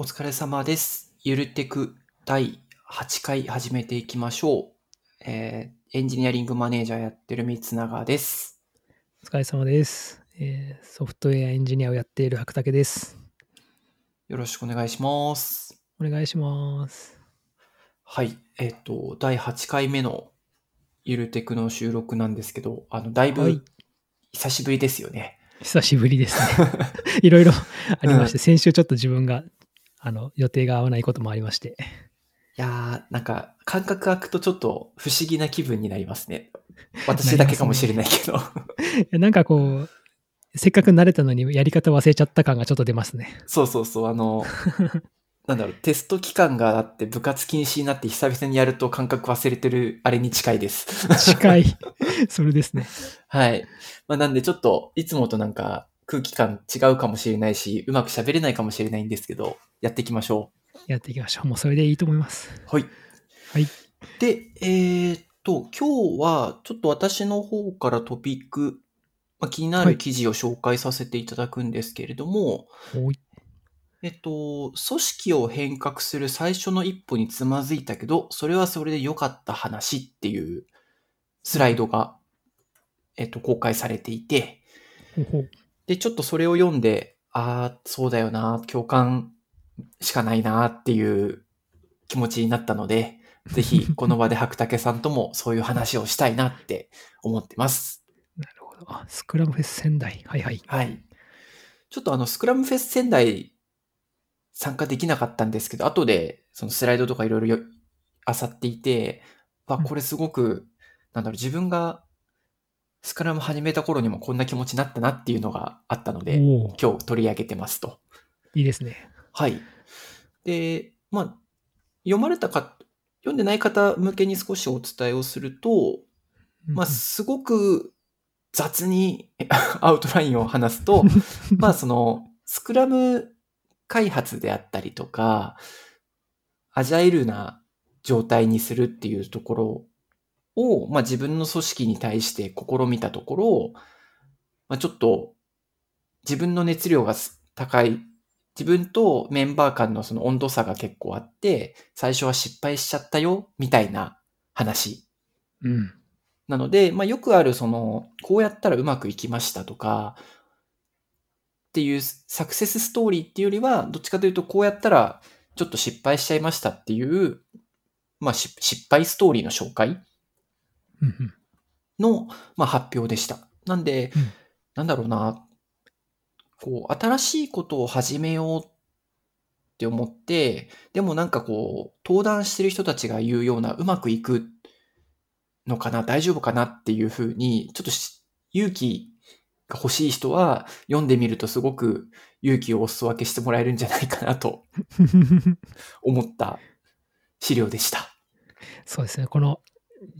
お疲れ様です。ゆるテク第8回始めていきましょう。えーエンジニアリングマネージャーやってる三永です。お疲れ様です、えーソフトウェアエンジニアをやっている白竹です。よろしくお願いします。お願いします。はい。えっ、と、第8回目のゆるテクの収録なんですけど、あの、だいぶはい久しぶりですよね。久しぶりですね。いろいろありまして、先週ちょっと自分があの予定が合わないこともありまして、いやー、なんか、感覚空くとちょっと不思議な気分になりますね。私だけかもしれないけど。いや なんかこう、せっかく慣れたのにやり方忘れちゃった感がちょっと出ますね。そうそうそう、あの、なんだろう、テスト期間があって部活禁止になって久々にやると感覚忘れてるあれに近いです。近い。それですね。はい。まあなんでちょっといつもとなんか空気感違うかもしれないし、うまく喋れないかもしれないんですけど、やっていきましょやっていきましょう。もうそれでいいと思います。う。はい。はい。で、えーっと、今日はちょっと私の方からトピック、まあ、気になはいる記事を紹介させていただくんですけれども、おいえっと、組織を変革する最初の一歩につまずいたけど、それはそれで良かった話っていうスライドが、えっと、公開されていて、で、ちょっとそれを読んで、ああ、そうだよな、共感しかないなっていう気持ちになったので、ぜひこの場で白竹さんともそういう話をしたいなって思ってます。なるほど。あ、スクラムフェス仙台。はいはい。はい。ちょっとあの、スクラムフェス仙台参加できなかったんですけど、後でそのスライドとかいろいろよ漁っていて、わ、うんこれすごく、なんだろう、自分がスクラム始めた頃にもこんな気持ちになったなっていうのがあったので、今日取り上げてますと。いいですね。はい。で、まあ、読まれたか、読んでない方向けに少しお伝えをすると、まあ、うんすごく雑に アウトラインを話すと、まあ、その、スクラム開発であったりとか、アジャイルな状態にするっていうところを、まあ、自分の組織に対して試みたところ、まあ、ちょっと自分の熱量がす高い、自分とメンバー間のその温度差が結構あって、最初は失敗しちゃったよ、みたいな話うん。なので、まあ、よくある、その、こうやったらうまくいきましたとか、っていうサクセスストーリーっていうよりは、どっちかというと、こうやったらちょっと失敗しちゃいましたっていう、まあ、し失敗ストーリーの紹介の、まあ、発表でした。なんで、うんなんだろうな、こう、新しいことを始めようって思って、でもなんかこう、登壇してる人たちが言うような、うまくいくのかな、大丈夫かなっていうふうに、ちょっとし勇気が欲しい人は、読んでみるとすごく勇気をお裾分けしてもらえるんじゃないかなと 思った資料でした。そうですね。この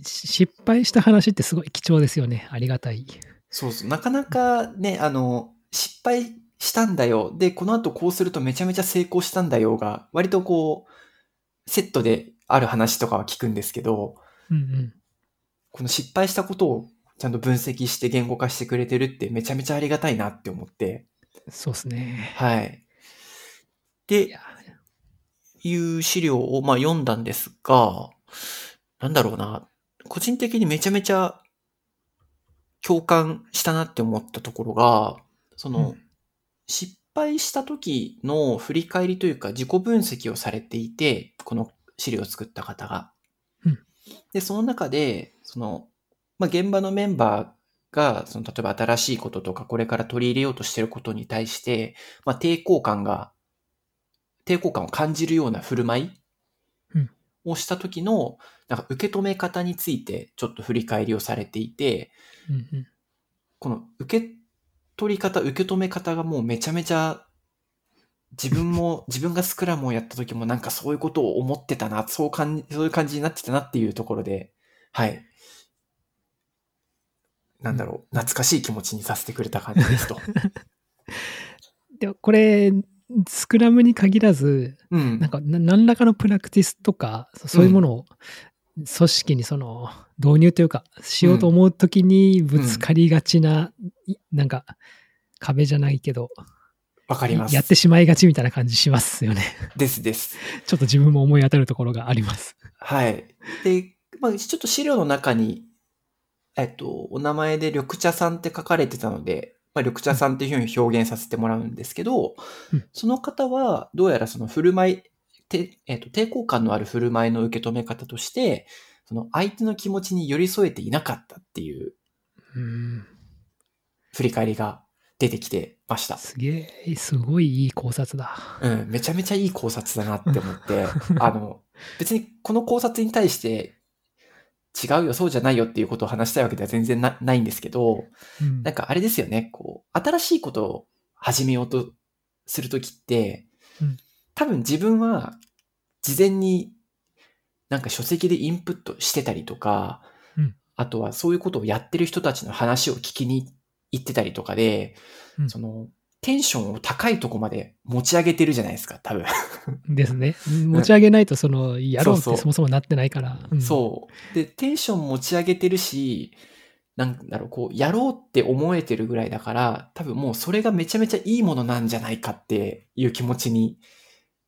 し失敗した話ってすごい貴重ですよね。ありがたい。そうそう。なかなかね、あの、失敗したんだよ。で、この後こうするとめちゃめちゃ成功したんだよが、割とこう、セットである話とかは聞くんですけど、うんうん。この失敗したことをちゃんと分析して言語化してくれてるってめちゃめちゃありがたいなって思って、そうですね。はい。いでや、、いう資料をまあ読んだんですが、なんだろうな、個人的にめちゃめちゃ共感したなって思ったところが、その、うん。失敗した時の振り返りというか自己分析をされていて、この資料を作った方が。うん。で、その中で、その、まあ、現場のメンバーが、その、例えば新しいこととか、これから取り入れようとしていることに対して、まあ、抵抗感が、抵抗感を感じるような振る舞いうん。をした時の、なんか受け止め方についてちょっと振り返りをされていて、うんうん。この受け取り方、受け止め方がもうめちゃめちゃ自分も、自分がスクラムをやった時もなんかそういうことを思ってたな、そう感じ、そういう感じになってたなっていうところで、はい。なんだろう、懐かしい気持ちにさせてくれた感じですと。でこれ、スクラムに限らず、うんなん。かな何らかのプラクティスとか、そそういうものを組織にその導入というか、しようと思うときにぶつかりがちな、いなんか壁じゃないけど、わかります。やってしまいがちみたいな感じしますよね。ですです。ちょっと自分も思い当たるところがあります。はい。で、まあ、ちょっと資料の中に、えっと、お名前で緑茶さんって書かれてたので、まあ、緑茶さんっていうふうに表現させてもらうんですけど、うんその方は、どうやらその振る舞い、てえっと、抵抗感のある振る舞いの受け止め方として、その相手の気持ちに寄り添えていなかったっていううん。振り返りが出てきてました。すげえ、すごいいい考察だ。うん、めちゃめちゃいい考察だなって思って、あの、別にこの考察に対して、違うよ、そうじゃないよっていうことを話したいわけでは全然なないんですけど、うんなんかあれですよね、こう、新しいことを始めようとするときって、うん多分自分は事前になんか書籍でインプットしてたりとか、うんあとはそういうことをやってる人たちの話を聞きに行ってたりとかで、うんその、テンションを高いとこまで持ち上げてるじゃないですか、多分。ですね。持ち上げないと、その、やろうってそもそもなってないから。うんそう。で、テンション持ち上げてるし、なんだろう、こう、やろうって思えてるぐらいだから、多分もうそれがめちゃめちゃいいものなんじゃないかっていう気持ちに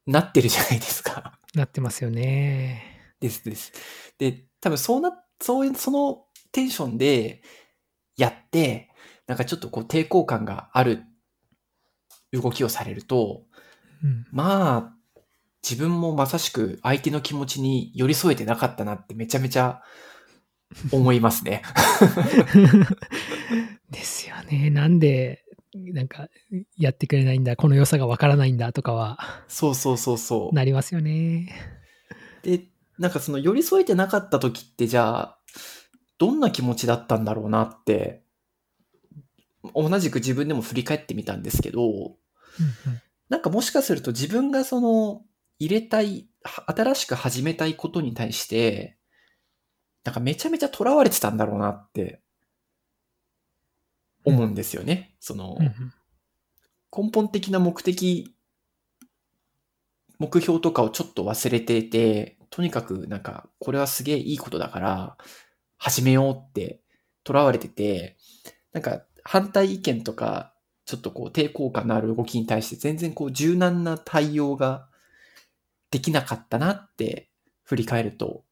なってるじゃないですか。なってますよね。ですです。で、多分そうな、そういう、そのテンションでやって、なんかちょっとこう抵抗感がある動きをされると、うん。まあ、自分もまさしく相手の気持ちに寄り添えてなかったなってめちゃめちゃ思いますね。ですよね。なんで、なんか、やってくれないんだ、この良さがわからないんだとかは、そうそうそうそう。なりますよね。で、なんかその寄り添えてなかった時ってじゃあ、どんな気持ちだったんだろうなって、同じく自分でも振り返ってみたんですけど、うんうんなんかもしかすると自分がその入れたい、は新しく始めたいことに対して、なんかめちゃめちゃ囚われてたんだろうなって思うんですよね。その、根本的な目的、目標とかをちょっと忘れていて、とにかくなんか、これはすげえいいことだから、始めようって囚われてて、なんか反対意見とか、ちょっとこう抵抗感のある動きに対して全然こう柔軟な対応ができなかったなって振り返ると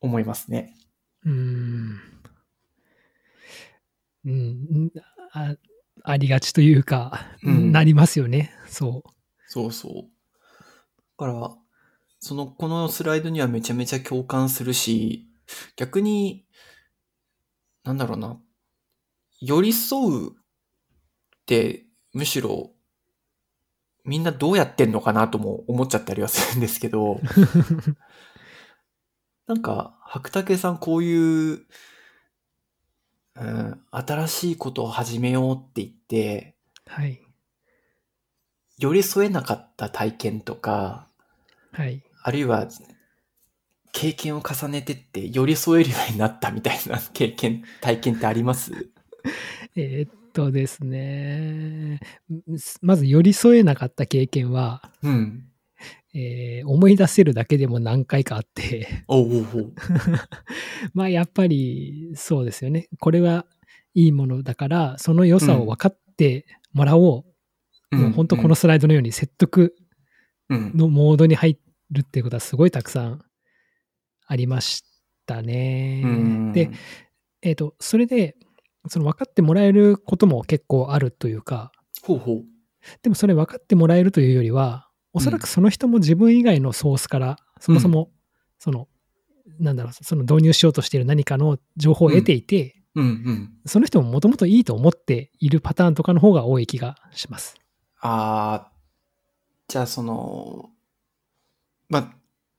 思いますね。うーん。うん、あありがちというか、うんなりますよね。そそうそう。だから、その、このスライドにはめちゃめちゃ共感するし、逆に、なんだろうな、寄り添うって、むしろ、みんなどうやってんのかなとも思っちゃったりはするんですけど、う。なんか、白竹さんこういう、うん、新しいことを始めようって言って、はい。寄り添えなかった体験とか、はい。あるいは、経験を重ねてって寄り添えるようになったみたいな 経験、体験ってあります？えーっとですね。まず寄り添えなかった経験は、うん。えー思い出せるだけでも何回かあって。まあやっぱりそうですよね。これはいいものだから、その良さを分かってもらおう。もう本当このスライドのように説得うん、のモードに入るっていうことはすごいたくさんありましたね。うんで、えっ、と、それで、その分かってもらえることも結構あるというか、ほうほう。でもそれ分かってもらえるというよりは、おそらくその人も自分以外のソースから、そもそも、その、なんだろう、その導入しようとしている何かの情報を得ていて、うんうん。その人ももともといいと思っているパターンとかの方が多い気がします。あー、じゃあその、まあ、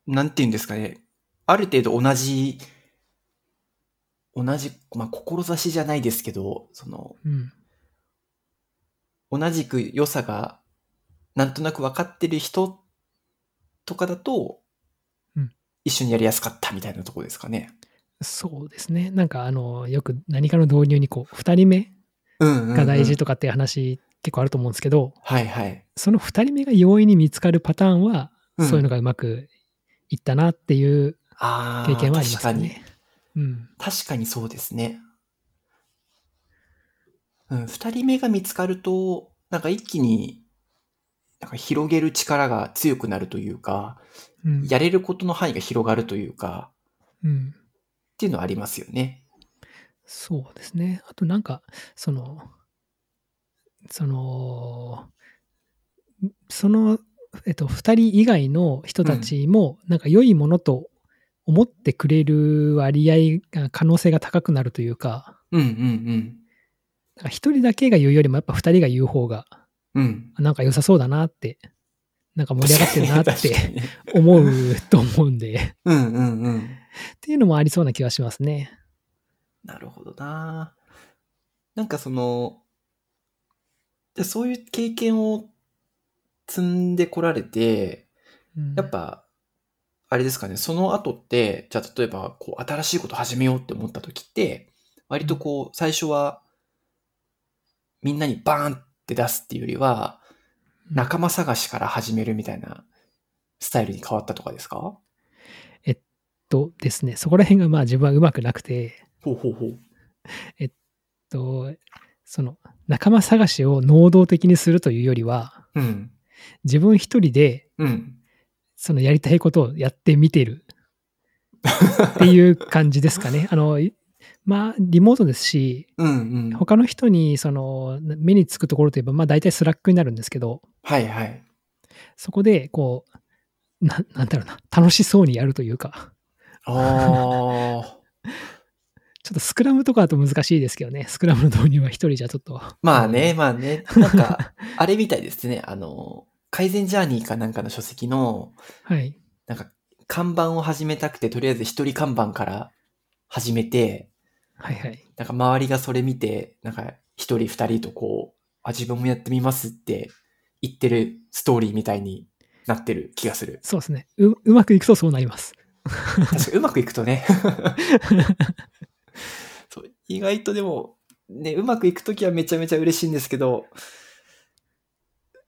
なんて言うんですかね。ある程度同じ、同じ、まあ、志じゃないですけど、その、うん。同じく良さがなんとなく分かってる人とかだと、うん一緒にやりやすかったみたいなところですかね。そうですね。なんか、あの、よく何かの導入にこう、二人目。が大事とかっていう話結構あると思うんですけど、はいはい。その二人目が容易に見つかるパターンは、うんそういうのがうまくいったなっていう経験はあります確かに。うん。確かにそうですね。うん、二人目が見つかると、なんか一気に、なんか広げる力が強くなるというか、うん。やれることの範囲が広がるというか、うん。っていうのはありますよね。そうですね。あとなんか、その、その、その、えっと、二人以外の人たちも、なんか良いものと思ってくれる割合が、可能性が高くなるというか、うんうんなんか一人だけが言うよりも、やっぱ二人が言う方が、うん。うん。なんか良さそうだなって、なんか盛り上がってるなって に思うと思うんで、うんうんうん。っていうのもありそうな気がしますね。なるほどななんかその、そういう経験を積んでこられて、うんやっぱ、あれですかね、その後って、じゃあ例えば、こう、新しいこと始めようって思った時って、割とこう、最初は、みんなにバーンって出すっていうよりは、仲間探しから始めるみたいなスタイルに変わったとかですか？とですね、そこら辺がまあ自分はうまくなくて、ほうほうほう。とその仲間探しを能動的にするというよりは、うん。自分一人でうん。そのやりたいことをやってみてるっていう感じですかね。あの、いまあ、リモートですし、うんうん。他の人にその目につくところといえば、まあ大体 Slack になるんですけど、はいはい。そこでこう、ななんだろうな、楽しそうにやるというか、ああ。ちょっとスクラムとかだと難しいですけどね、スクラムの導入は一人じゃちょっと。まあね、まあね。なんか、あれみたいですね。あの、カイゼン・ジャーニーかなんかの書籍の、はい。なんか、看板を始めたくて、とりあえず一人看板から始めて、はいはい。なんか周りがそれ見て、なんか一人二人とこう、あ、自分もやってみますって言ってるストーリーみたいになってる気がする。そうですね。ううまくいくとそうなります。確かにうまくいくとね。そう意外とでも、ね、うまくいくときはめちゃめちゃ嬉しいんですけど、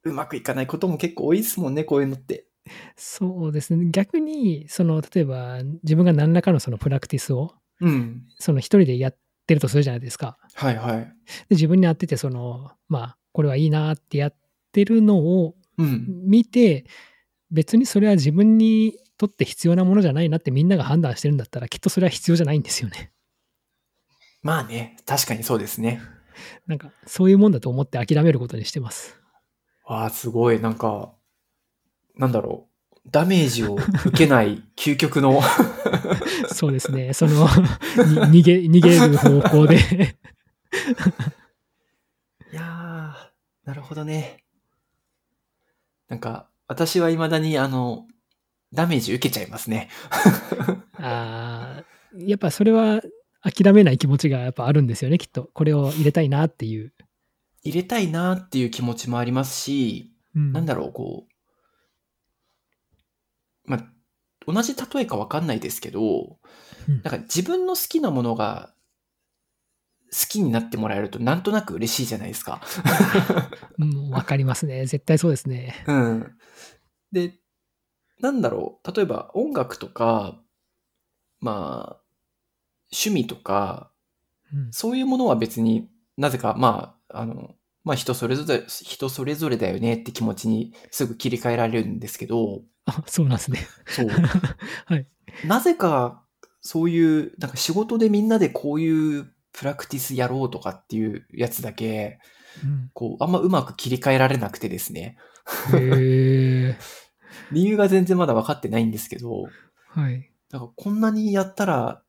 うまくいかないことも結構多いですもんね、こういうのって。そうですね。逆に、その、例えば、自分が何らかのそのプラクティスを、うん。その一人でやってるとするじゃないですか。はいはい。で自分に合ってて、その、まあ、これはいいなってやってるのをうん。見て、別にそれは自分にとって必要なものじゃないなってみんなが判断してるんだったら、きっとそれは必要じゃないんですよね。まあね、確かにそうですね。なんか、そういうもんだと思って諦めることにしてます。わあ、すごい、なんか、なんだろう。ダメージを受けない究極の。そうですね。その、に逃げ、逃げる方向で。いやー、なるほどね。なんか、私は未だにあの、ダメージ受けちゃいますね。ああ、やっぱそれは諦めない気持ちがやっぱあるんですよね、きっと。これを入れたいなっていう。入れたいなっていう気持ちもありますし、うん、なんだろう、こう、まあ、同じ例えかわかんないですけど、うんなんか自分の好きなものが好きになってもらえるとなんとなく嬉しいじゃないですか。うん、わかりますね。絶対そうですね。うん。で、なんだろう、例えば音楽とか、まあ、趣味とか、うん、そういうものは別になぜか、まあ、あの、まあ人それぞれ、人それぞれだよねって気持ちにすぐ切り替えられるんですけど、あ、そうなんですね。そう。はい。なぜか、そういう、なんか仕事でみんなでこういうプラクティスやろうとかっていうやつだけ、うん、こう、あんまうまく切り替えられなくてですね。へえ。理由が全然まだ分かってないんですけど、はい。だからこんなにやったら、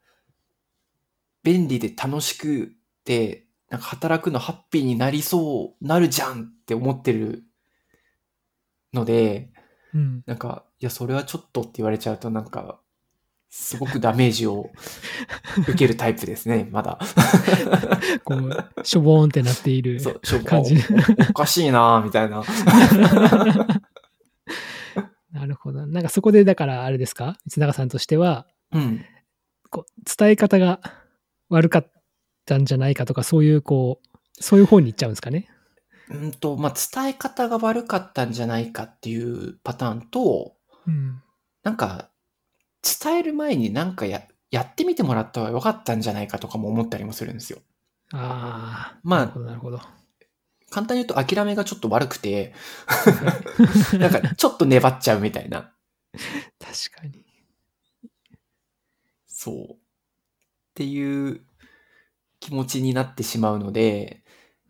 便利で楽しくて、なんか働くのハッピーになりそう、なるじゃんって思ってるので、うん。なんか、いや、それはちょっとって言われちゃうと、なんか、すごくダメージを受けるタイプですね、まだ。こう、しょぼーんってなっている感じ。おおかしいなみたいな。なるほど。なんかそこで、だからあれですか？三永さんとしては、うん。こう伝え方が悪かったんじゃないかとか、そういう、こう、そういう方に行っちゃうんですかね？うんと、まあ、伝え方が悪かったんじゃないかっていうパターンと、うん。なんか、伝える前になんかや、やってみてもらった方が良かったんじゃないかとかも思ったりもするんですよ。ああ、まあなるほど、なるほど。簡単に言うと諦めがちょっと悪くて、なんかちょっと粘っちゃうみたいな。確かに。そう。っていう気持ちになってしまうので、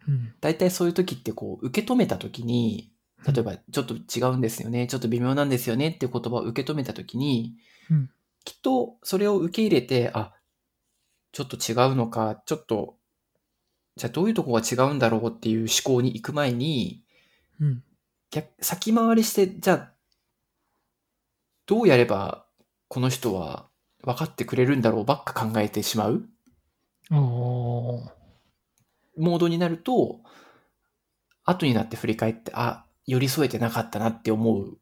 うん。大体そういう時ってこう、受け止めた時に、例えば、ちょっと違うんですよね、ちょっと微妙なんですよねっていう言葉を受け止めた時に、うんきっとそれを受け入れて、あ、ちょっと違うのか、ちょっと、じゃあどういうとこが違うんだろうっていう思考に行く前に、うん。逆先回りして、じゃあ、どうやればこの人は分かってくれるんだろうばっか考えてしまうモードになると、後になって振り返って、あ、寄り添えてなかったなって思う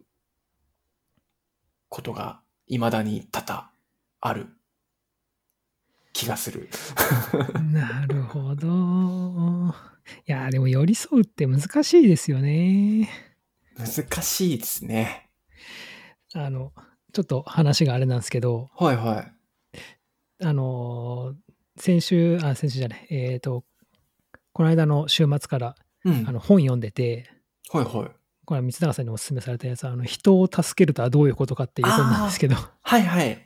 ことが未だに多々ある気がする。なるほど。いや、でも寄り添うって難しいですよね。難しいですね。あの、ちょっと話があれなんですけど、はいはい。あの、先週、あ、先週じゃない、えっ、と、この間の週末からうん。あの本読んでて、はいはい。これは三永さんにお勧めされたやつ、あの人を助けるとはどういうことかっていう本なんですけど、はいはい。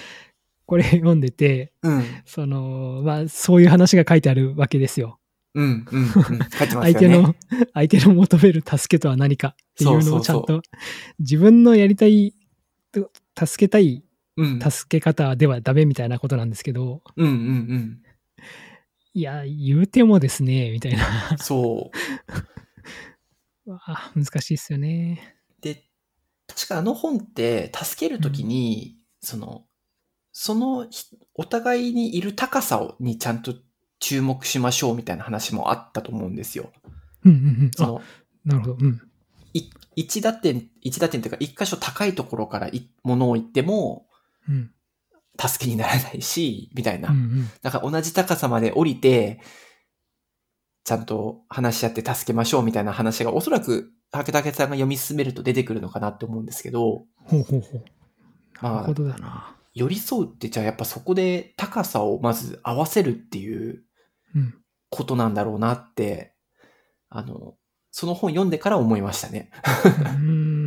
これ読んでて、うん。その、まあ、そういう話が書いてあるわけですよ。うん。うん。うん。書いてますよね。相手の、相手の求める助けとは何かっていうのをちゃんと、自分のやりたい、助けたいうん。助け方ではダメみたいなことなんですけど、うんうんうん。いや、言うてもですね、みたいな。そう。わあ難しいですよね。で、確かあの本って、助けるときに、その、そのひ、お互いにいる高さをにちゃんと注目しましょうみたいな話もあったと思うんですよ。うんうんうん。あ、その、なるほど。うん。い一打点、一打点というか、一箇所高いところからいものを言っても、うん。助けにならないし、みたいな。うんうん。だから同じ高さまで降りて、ちゃんと話し合って助けましょうみたいな話がおそらく竹竹さんが読み進めると出てくるのかなって思うんですけど、ほうほうほう。まあなるほどだな。寄り添うってじゃあやっぱそこで高さをまず合わせるっていううん。ことなんだろうなって、あの、その本読んでから思いましたね。うーん。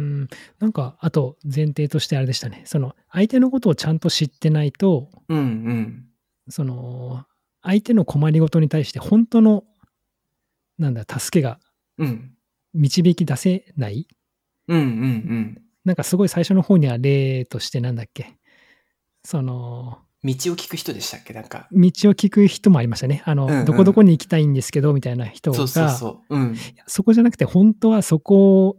なんか、あと前提としてあれでしたね。その、相手のことをちゃんと知ってないと、うんうん。その、相手の困りごとに対して本当の、なんだ、助けがうん。導き出せないうんうんうん。なんかすごい最初の方には例としてなんだっけその、道を聞く人でしたっけ？なんか。道を聞く人もありましたね。あの、うんうんどこどこに行きたいんですけど、みたいな人が、そうそうそう。うん。そこじゃなくて、本当はそこ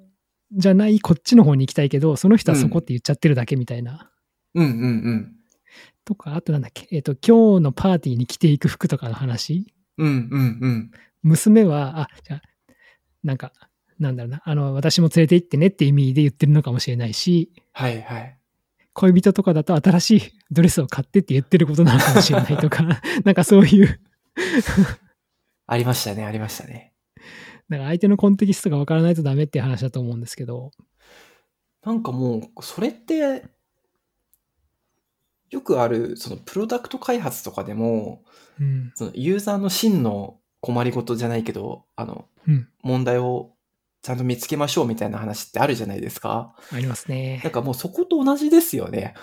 じゃない、こっちの方に行きたいけど、その人はそこって言っちゃってるだけみたいな。うんうんうん。とか、あとなんだっけ、えっ、と、今日のパーティーに着ていく服とかの話？うんうんうん。娘は、あ、じゃあ、なんか、なんだろうな、あの、私も連れて行ってねって意味で言ってるのかもしれないし、はいはい。恋人とかだと新しい ドレスを買ってって言ってることなのかもしれないとか、なんかそういう、ありましたね、ありましたね。なんか相手のコンテキストがわからないとダメっていう話だと思うんですけど、なんかもう、それって、よくある、そのプロダクト開発とかでも、うん、そのユーザーの真の困りごとじゃないけど、あの、うん、問題をちゃんと見つけましょうみたいな話ってあるじゃないですか。ありますねなん。かもうそこと同じですよね。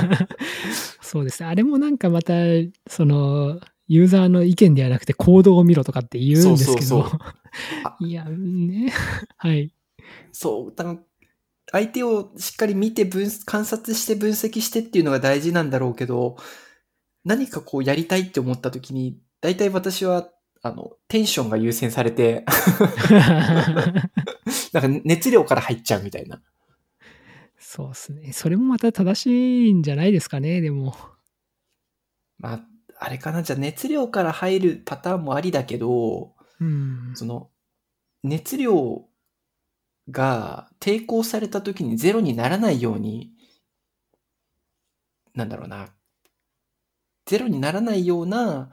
そうですね。あれもなんかまた、その、ユーザーの意見ではなくて行動を見ろとかって言うんですけど、そうそうそうあ いや、ね、はい。そう、だから相手をしっかり見て分、観察して分析してっていうのが大事なんだろうけど、何かこうやりたいって思った時に、大体私は、あの、テンションが優先されて、なんか熱量から入っちゃうみたいな。そうですね。それもまた正しいんじゃないですかね、でも。まあ、あれかな、じゃあ熱量から入るパターンもありだけど、うん。その、熱量が抵抗された時にゼロにならないように、なんだろうな、ゼロにならないような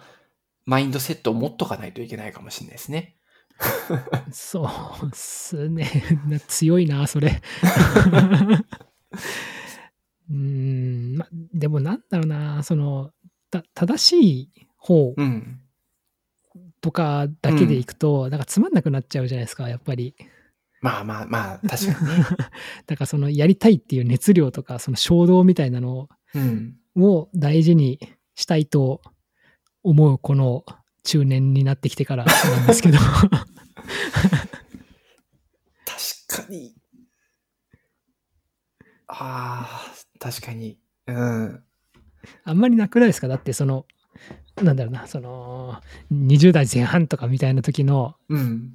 マインドセットを持っとかないといけないかもしれないですね。そうっすね。な強いな、それ。うーん、ま、でもなんだろうな、その、た正しい方うん。とかだけでいくと、なんかつまんなくなっちゃうじゃないですか、やっぱり。まあまあまあ、確かにね。だからそのやりたいっていう熱量とか、その衝動みたいなのうん。を大事にしたいと思うこの中年になってきてからなんですけど。確かに。ああ、確かに。うん。あんまりなくないですか？だってその、なんだろうな、その、20代前半とかみたいな時の、うん。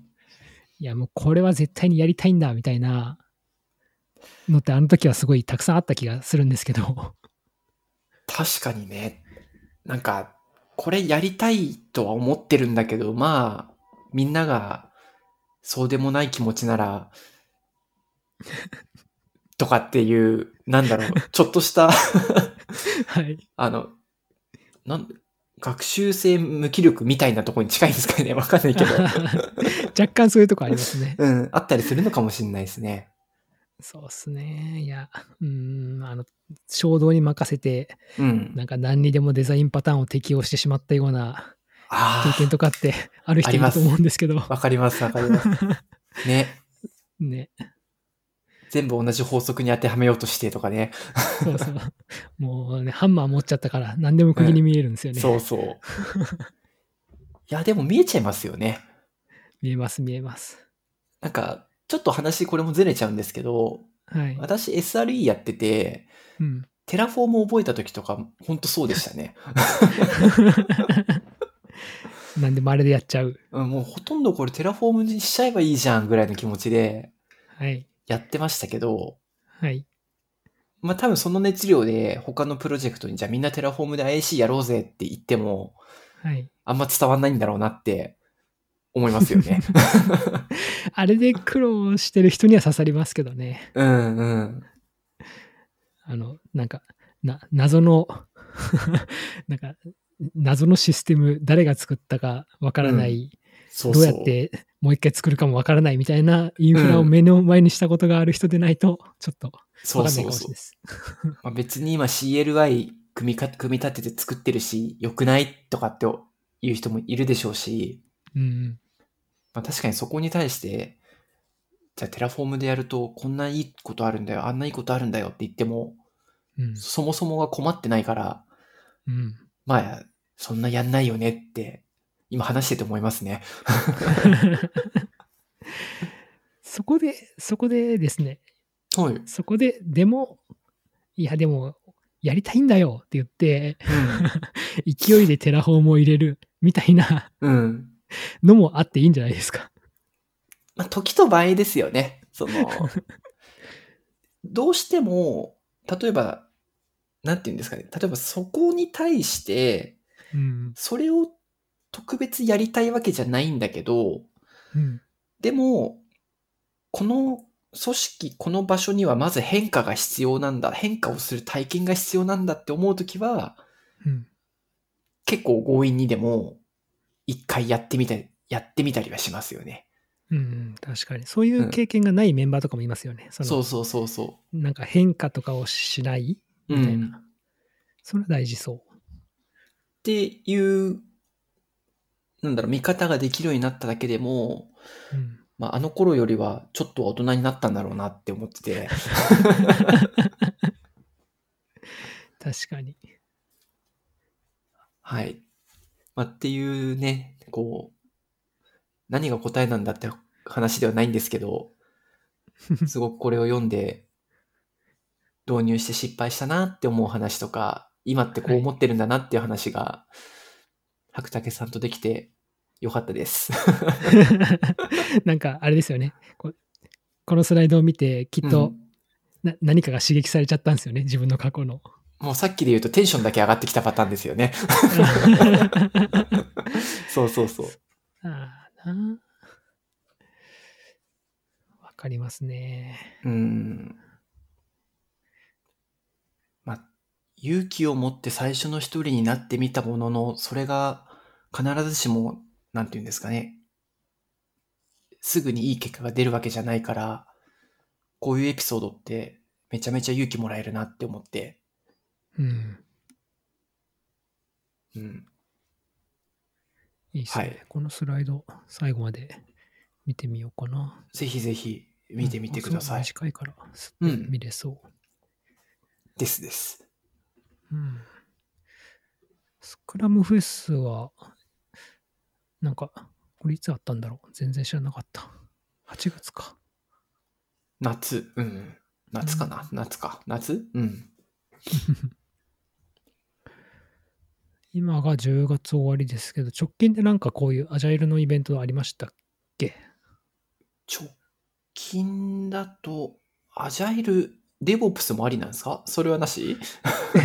いやもうこれは絶対にやりたいんだみたいなのってあの時はすごいたくさんあった気がするんですけど。確かにね。なんか、これやりたいとは思ってるんだけど、まあ、みんながそうでもない気持ちなら、とかっていう、なんだろう、ちょっとした、はい。あの、なん、学習性無気力みたいなところに近いんですかねわかんないけど。若干そういうとこありますね。うん、あったりするのかもしれないですね。そうっすね。いや、うーん、あの、衝動に任せて、うん。なんか何にでもデザインパターンを適用してしまったようなあ経験とかってある人いると思うんですけど。あ、わかります、わかります。ね。ね。全部同じ法則に当てはめようとしてとかね。そうそう。もうね、ハンマー持っちゃったから何でも釘に見えるんですよね。そうそう。いや、でも見えちゃいますよね。見えます、見えます。なんか、ちょっと話これもずれちゃうんですけど、はい。私 SRE やってて、うん。 Terraform を覚えた時とか、ほんとそうでしたね。なんでもあれでやっちゃう。うんもうほとんどこれ Terraform にしちゃえばいいじゃんぐらいの気持ちではい。やってましたけど、はい。まあ多分その熱量で他のプロジェクトにじゃあみんなテラフォームで IC やろうぜって言っても、はい。あんま伝わんないんだろうなって思いますよね。あれで苦労してる人には刺さりますけどね。うんうん。あの、なんか、な、謎の、なんか、謎のシステム、誰が作ったかわからない。どうやってもう一回作るかもわからないみたいなインフラを目の前にしたことがある人でないと、ちょっとそうわかんないそうそうかもしれないで。す。まあ、別に今 CLI 組みか組み立てて作ってるし、良くないとかっていう人もいるでしょうし、うん。まあ、確かにそこに対して、じゃあ Terraform でやるとこんないいことあるんだよ、あんないいことあるんだよって言っても、うん。そもそもが困ってないから、うん。まあ、そんなやんないよねって、今話してて思いますね。そこで、そこでですね、はい。うん。そこで、でも、いや、でも、やりたいんだよって言って、勢いで Terraform を入れるみたいなうん。のもあっていいんじゃないですか。まあ、時と場合ですよね。その、どうしても、例えば、なんて言うんですかね。例えばそこに対して、うん。それを特別やりたいわけじゃないんだけど、うん。でも、この組織、この場所にはまず変化が必要なんだ。変化をする体験が必要なんだって思うときは、うん。結構強引にでも、一回やってみたり、やってみたりはしますよね。うん、確かに。そういう経験がないメンバーとかもいますよね。そのそうそうそうそなんか変化とかをしない？う。みたいうんな。それは大事そっていう、なんだろう、見方ができるようになっただけでも、う。うん。まあ、あの頃よりはちょっと大人になったんだろうなって思ってて。確かに。はい。まあ、っていうね、こう、何が答えなんだって話ではないんですけど、すごくこれを読んで、導入して失敗したなって思う話とか、今ってこう思ってるんだなっていう話が、白竹さんとできてよかったです。なんかあれですよね。こうこのスライドを見て、きっと、うんな何かが刺激されちゃったんですよね。自分の過去の。もうさっきで言うとテンションだけ上がってきたパターンですよね。そうそうそう。ああな。わかりますね。うん。まあ、勇気を持って最初の一人になってみたものの、それが必ずしも、なんていうんですかね。すぐにいい結果が出るわけじゃないから、こういうエピソードってめちゃめちゃ勇気もらえるなって思って、うん。うん。いいですね。はいこのスライド、最後まで見てみようかな。ぜひぜひ見てみてください。うん短いから、見れそう。ですです。うんスクラムフェスは、なんか、これいつあったんだろう？全然知らなかった。8月か。夏。うん。夏かな、夏か。夏？うん。今が10月終わりですけど、直近でなんかこういうアジャイルのイベントありましたっけ？直近だと、アジャイル、デボプスもありなんですか？それはなし？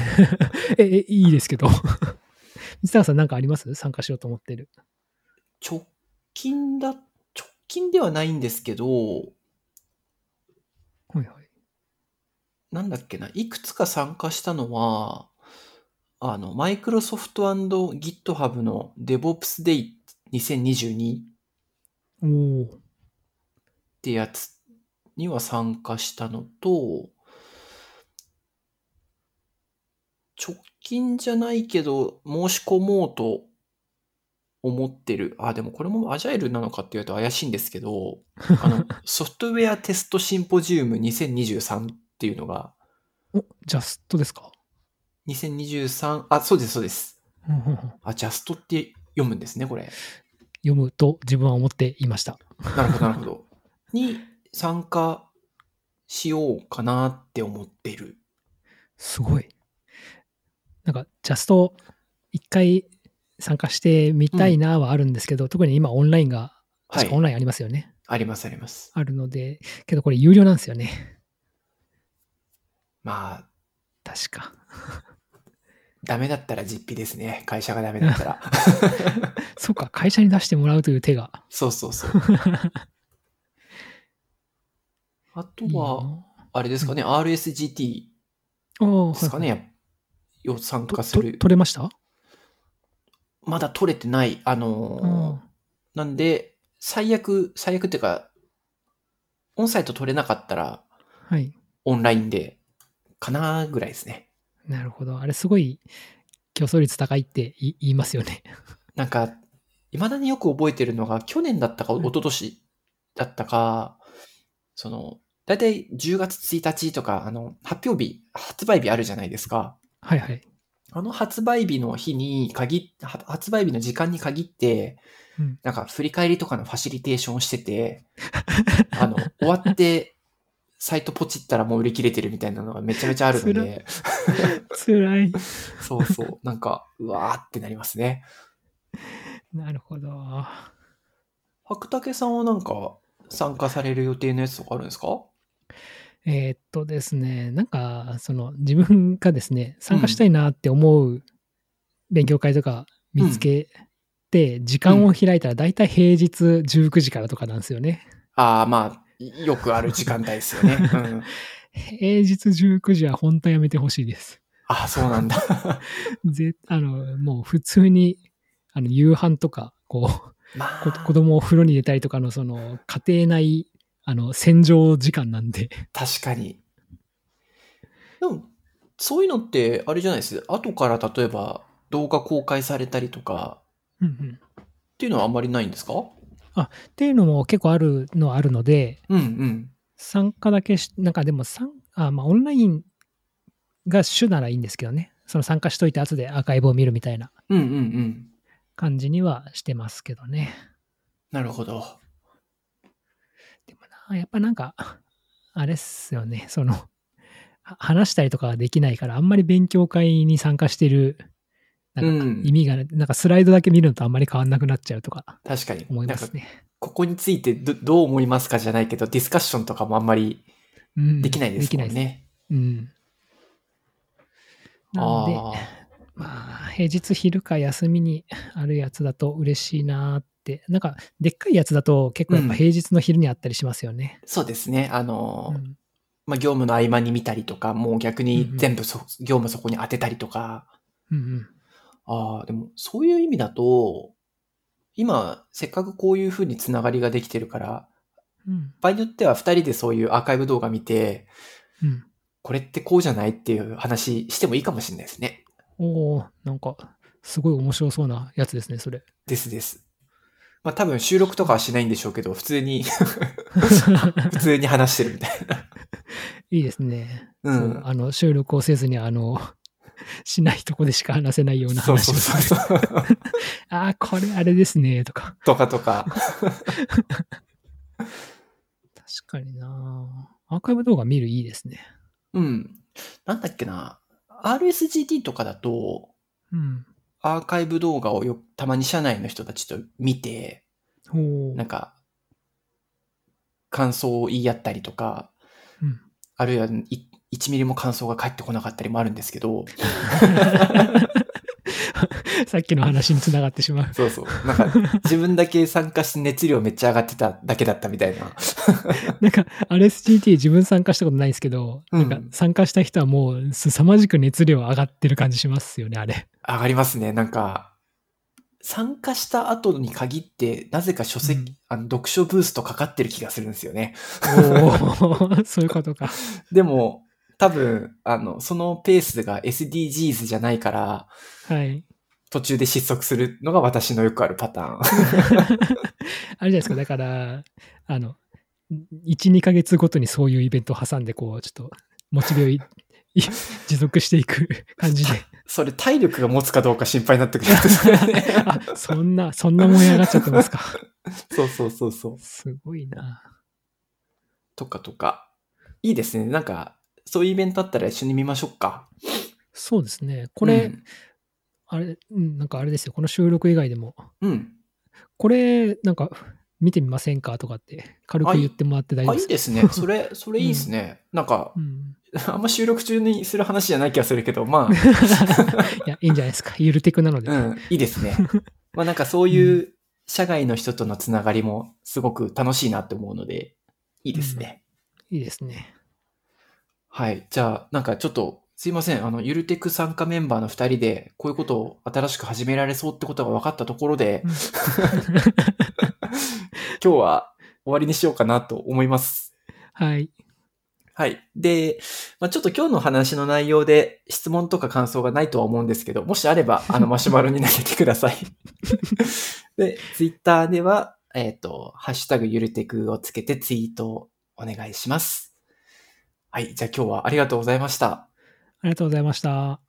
え、え、いいですけど。水谷さんなんかあります？参加しようと思ってる。直近だ、直近ではないんですけど、はいはい。なんだっけな、いくつか参加したのは、あの、マイクロソフト &GitHub の DevOps Day 2022っおお。てやつには参加したのと、直近じゃないけど、申し込もうと思ってる。あ、でもこれもアジャイルなのかって言うと怪しいんですけど、あの、ソフトウェアテストシンポジウム2023っていうのが、お、ジャストですか？2023、あ、そうです、そうです。あ、ジャストって読むんですね、これ。読むと自分は思っていました。なるほど、なるほど。に参加しようかなって思ってる。すごい。なんか、ジャスト一回参加してみたいなはあるんですけど、特に今オンラインが、オンラインありますよね。あります、あります。あるので、けどこれ有料なんですよね。まあ、確か。ダメだったら実費ですね。会社がダメだったら。そうか、会社に出してもらうという手が。そうそうそう。あとは、なあれですかね、RSGT ですかはいはいね。よ参と加する。と取れました？まだ取れてない。あのーなんで、最悪、最悪っていうか、オンサイト取れなかったら、はい。オンラインで、かなぐらいですね。なるほど。あれすごい競争率高いって言いますよね。なんか、未だによく覚えてるのが、去年だったか、うん一昨年だったか、その、だいたい10月1日とか、あの、発表日、発売日あるじゃないですか。はいはい。あの発売日の日に限っ、は発売日の時間に限って、うんなんか振り返りとかのファシリテーションをしてて、あの、終わって、サイトポチったらもう売り切れてるみたいなのがめちゃめちゃあるので、辛い。そうそう、なんか、うわーってなりますね。なるほど。白竹さんはなんか参加される予定のやつとかあるんですか？えーっとですね、なんか、その自分がですね、参加したいなって思う勉強会とか見つけて、時間を開いたら大体平日19時からとかなんですよね。ああ、まあ、よくある時間帯ですよね。うん。平日19時は本当やめてほしいです。ああ、そうなんだ。ぜあの、もう普通に、あの、夕飯とか、こう、まこ子供を風呂に入れたりとかの、その、家庭内、あの、洗浄時間なんで。確かに。でも、そういうのって、あれじゃないです。後から例えば動画公開されたりとかうんうんっていうのはあんまりないんですか？っていうのも結構あるのはあるので、うんうん。参加だけし、なんかでも参、あ、まあ、オンラインが主ならいいんですけどね。その参加しといて後でアーカイブを見るみたいなうんうんうん。感じにはしてますけどね。なるほど。やっぱなんか、あれっすよね。その、は話したりとかはできないから、あんまり勉強会に参加してる、なんかうん意味がない、なんかスライドだけ見るのとあんまり変わんなくなっちゃうとか確かに。思いますね。ここについてどどう思いますかじゃないけど、ディスカッションとかもあんまりうんできないですもんできないで。うん。なので、ああ。まあ、平日昼か休みにあるやつだと嬉しいなって。なんか、でっかいやつだと結構やっぱ平日の昼にあったりしますよね。そうですね。あの、うんまあ、業務の合間に見たりとか、もう逆に全部そ、業務そこに当てたりとか。うんうん。ああ、でもそういう意味だと、今、せっかくこういう風につながりができてるから、うん。場合によっては二人でそういうアーカイブ動画見て、うん。これってこうじゃないっていう話してもいいかもしれないですね。おおなんか、すごい面白そうなやつですね、それ。ですです。まあ多分収録とかはしないんでしょうけど、普通に、普通に話してるみたいな。いいですね。うんそうあの、収録をせずに、あの、しないとこでしか話せないようなそう話そうをそうそう。ああ、これあれですね、とか。とかとか。確かになアーカイブ動画見るいいですね。うん。なんだっけな。RSGT とかだと、うん。アーカイブ動画をよたまに社内の人たちと見て。なんか、感想を言い合ったりとか、うんあるいはい1ミリも感想が返ってこなかったりもあるんですけど、さっきの話につながってしまう。そうそう。なんか、自分だけ参加して熱量めっちゃ上がってただけだったみたいな。なんか、RSGT 自分参加したことないんですけど、うんなんか参加した人はもう凄まじく熱量上がってる感じしますよね、あれ。上がりますね。なんか、参加した後に限って、なぜか書籍、うんあの読書ブーストかかってる気がするんですよね。おお そういうことか。でも、多分、あの、そのペースが SDGs じゃないから、はい。途中で失速するのが私のよくあるパターン。あれじゃないですか、だから、あの、1、2ヶ月ごとにそういうイベントを挟んで、こう、ちょっと、モチベを 持続していく感じで。それ体力が持つかどうか心配になってくるね。あ、そんな、そんな燃え上がっちゃってますか？そうそうそうそう。すごいな。とかとか。いいですね。なんか、そういうイベントあったら一緒に見ましょうか。そうですね。これ、うんあれ、うん、なんかあれですよ。この収録以外でも、うん。これ、なんか、見てみませんか？とかって、軽く言ってもらって大丈あ、夫でかいいですすね。それ、それいいですね。なんかう、ん。あんま収録中にする話じゃない気がするけど、ま いや、いいんじゃないですか。ゆるテクなので。あ、うん、いいですね。まあなんかそういう社外の人とのつながりもすごく楽しいなって思うので、いいですね。いいですね。はい。じゃあ、なんかちょっと、すいません。あの、ゆるテク参加メンバーの二人で、こういうことを新しく始められそうってことが分かったところで、うん 今日は終わりにしようかなと思います。はい。はい。で、まあ、ちょっと今日の話の内容で質問とか感想がないとは思うんですけど、もしあれば、あの、マシュマロに投げてください。で、ツイッターでは、えっ、と、ハッシュタグゆるテクをつけてツイートをお願いします。はい。じゃあ今日はありがとうございました。ありがとうございました。